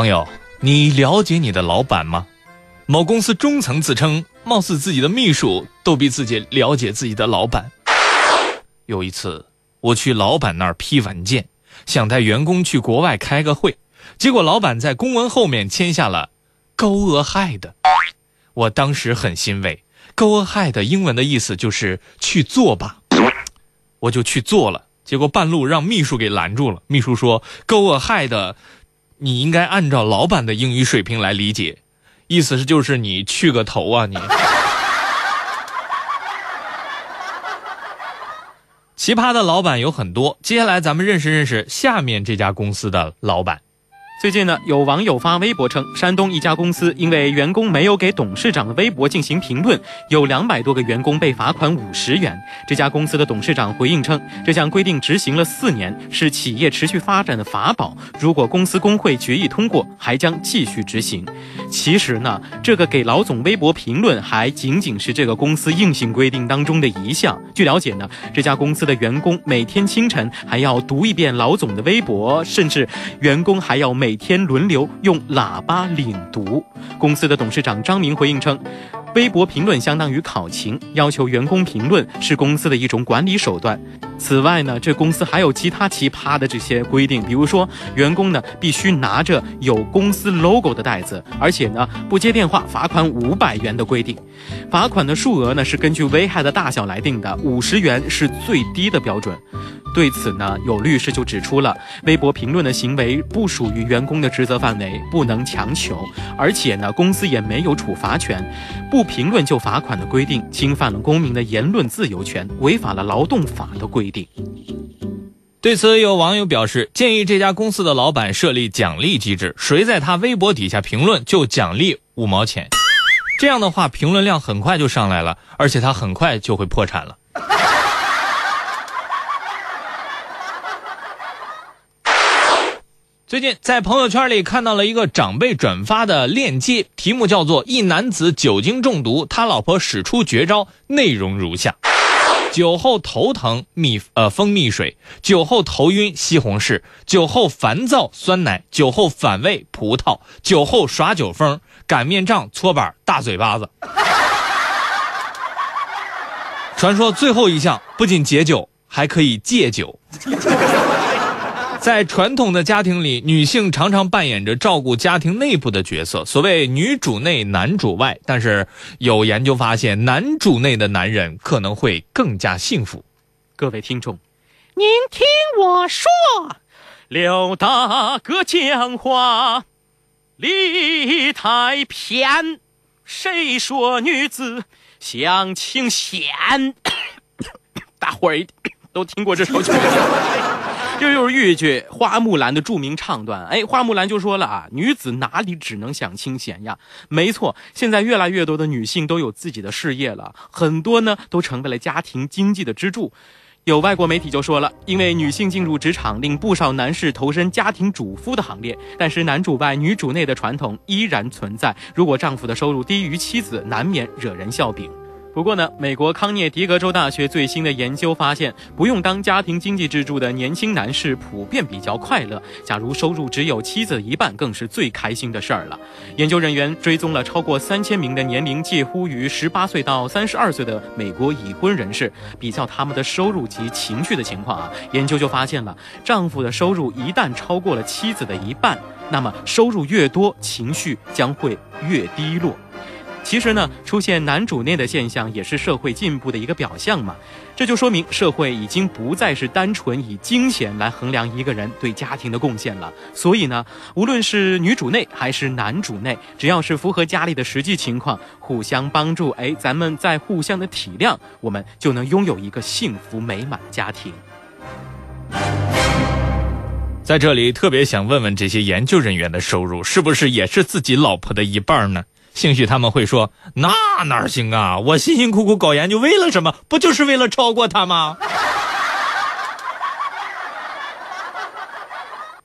朋友，你了解你的老板吗？某公司中层自称，貌似自己的秘书都比自己了解自己的老板。有一次，我去老板那儿批文件，想带员工去国外开个会，结果老板在公文后面签下了 “Go ahead”。我当时很欣慰，“Go ahead” 英文的意思就是去做吧，我就去做了。结果半路让秘书给拦住了，秘书说：“Go ahead，你应该按照老板的英语水平来理解。”意思是就是你去个头啊你！奇葩的老板有很多，接下来咱们认识认识下面这家公司的老板。最近呢，有网友发微博称，山东一家公司因为员工没有给董事长的微博进行评论，有两百多个员工被罚款五十元。这家公司的董事长回应称，这项规定执行了四年，是企业持续发展的法宝。如果公司工会决议通过，还将继续执行。其实呢，这个给老总微博评论还仅仅是这个公司硬性规定当中的一项。据了解呢，这家公司的员工每天清晨还要读一遍老总的微博，甚至员工还要每每天轮流用喇叭领读。公司的董事长张明回应称，微博评论相当于考勤，要求员工评论是公司的一种管理手段。此外呢，这公司还有其他奇葩的这些规定，比如说员工呢必须拿着有公司 logo 的袋子，而且呢不接电话罚款五百元的规定。罚款的数额呢是根据危害的大小来定的，五十元是最低的标准。对此呢，有律师就指出了，微博评论的行为不属于员工的职责范围，不能强求，而且呢，公司也没有处罚权，不评论就罚款的规定，侵犯了公民的言论自由权，违反了劳动法的规定。对此，有网友表示，建议这家公司的老板设立奖励机制，谁在他微博底下评论，就奖励五毛钱，这样的话，评论量很快就上来了，而且他很快就会破产了。最近在朋友圈里看到了一个长辈转发的链接，题目叫做“一男子酒精中毒，他老婆使出绝招”，内容如下：酒后头疼蜜呃蜂蜜水，酒后头晕西红柿，酒后烦躁酸奶，酒后反胃葡萄，酒后耍酒疯擀面杖搓板大嘴巴子。传说最后一项不仅解酒，还可以戒酒。在传统的家庭里，女性常常扮演着照顾家庭内部的角色，所谓“女主内，男主外”。但是有研究发现，男主内的男人可能会更加幸福。各位听众，您听我说，刘大哥讲话理太偏，谁说女子相清闲？大伙儿都听过这首曲子。这 就是豫剧《花木兰》的著名唱段。哎，花木兰就说了啊，女子哪里只能享清闲呀？没错，现在越来越多的女性都有自己的事业了，很多呢都成为了家庭经济的支柱。有外国媒体就说了，因为女性进入职场，令不少男士投身家庭主夫的行列，但是男主外女主内的传统依然存在。如果丈夫的收入低于妻子，难免惹人笑柄。不过呢，美国康涅狄格州大学最新的研究发现，不用当家庭经济支柱的年轻男士普遍比较快乐。假如收入只有妻子一半，更是最开心的事儿了。研究人员追踪了超过三千名的年龄介乎于十八岁到三十二岁的美国已婚人士，比较他们的收入及情绪的情况啊，研究就发现了，丈夫的收入一旦超过了妻子的一半，那么收入越多，情绪将会越低落。其实呢，出现男主内的现象也是社会进步的一个表象嘛。这就说明社会已经不再是单纯以金钱来衡量一个人对家庭的贡献了。所以呢，无论是女主内还是男主内，只要是符合家里的实际情况，互相帮助，哎，咱们再互相的体谅，我们就能拥有一个幸福美满的家庭。在这里特别想问问这些研究人员的收入是不是也是自己老婆的一半呢？兴许他们会说：“那哪行啊！我辛辛苦苦搞研究，为了什么？不就是为了超过他吗？”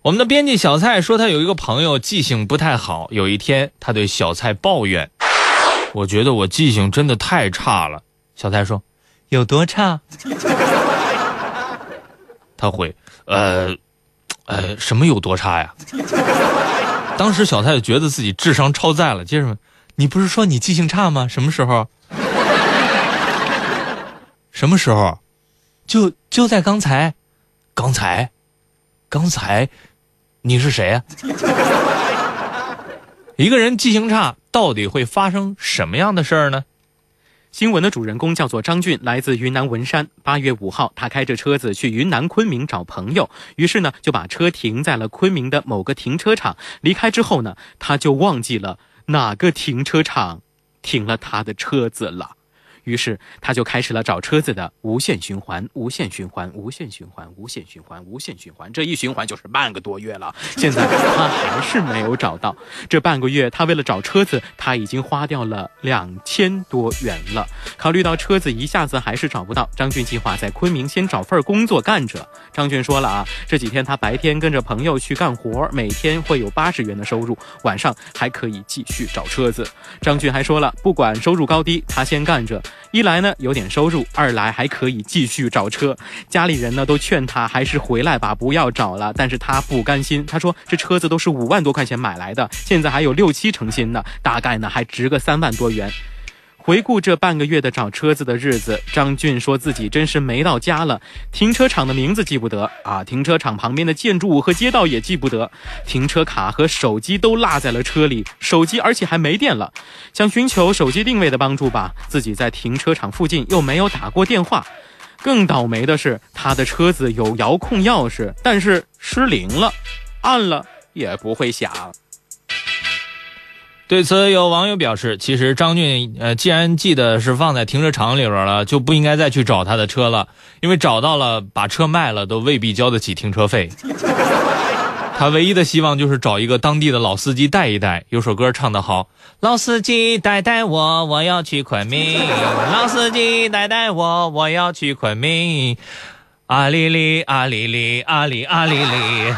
我们的编辑小蔡说，他有一个朋友记性不太好。有一天，他对小蔡抱怨：“我觉得我记性真的太差了。”小蔡说：“有多差？” 他回：“呃，呃，什么有多差呀？”当时小太太觉得自己智商超载了，接着问：“你不是说你记性差吗？什么时候？什么时候？就就在刚才，刚才，刚才，你是谁啊？”一个人记性差，到底会发生什么样的事儿呢？新闻的主人公叫做张俊，来自云南文山。八月五号，他开着车子去云南昆明找朋友，于是呢就把车停在了昆明的某个停车场。离开之后呢，他就忘记了哪个停车场停了他的车子了。于是他就开始了找车子的无限循环，无限循环，无限循环，无限循环，无限循环。这一循环就是半个多月了，现在他还是没有找到。这半个月，他为了找车子，他已经花掉了两千多元了。考虑到车子一下子还是找不到，张俊计划在昆明先找份工作干着。张俊说了啊，这几天他白天跟着朋友去干活，每天会有八十元的收入，晚上还可以继续找车子。张俊还说了，不管收入高低，他先干着。一来呢有点收入，二来还可以继续找车。家里人呢都劝他还是回来吧，不要找了。但是他不甘心，他说这车子都是五万多块钱买来的，现在还有六七成新呢，大概呢还值个三万多元。回顾这半个月的找车子的日子，张俊说自己真是没到家了。停车场的名字记不得啊，停车场旁边的建筑物和街道也记不得，停车卡和手机都落在了车里，手机而且还没电了。想寻求手机定位的帮助吧，自己在停车场附近又没有打过电话。更倒霉的是，他的车子有遥控钥匙，但是失灵了，按了也不会响。对此，有网友表示，其实张俊，呃，既然记得是放在停车场里边了，就不应该再去找他的车了，因为找到了，把车卖了都未必交得起停车费。他唯一的希望就是找一个当地的老司机带一带。有首歌唱得好，老司机带带我，我要去昆明。老司机带带我，我要去昆明。阿里里，阿里里，阿里阿里里。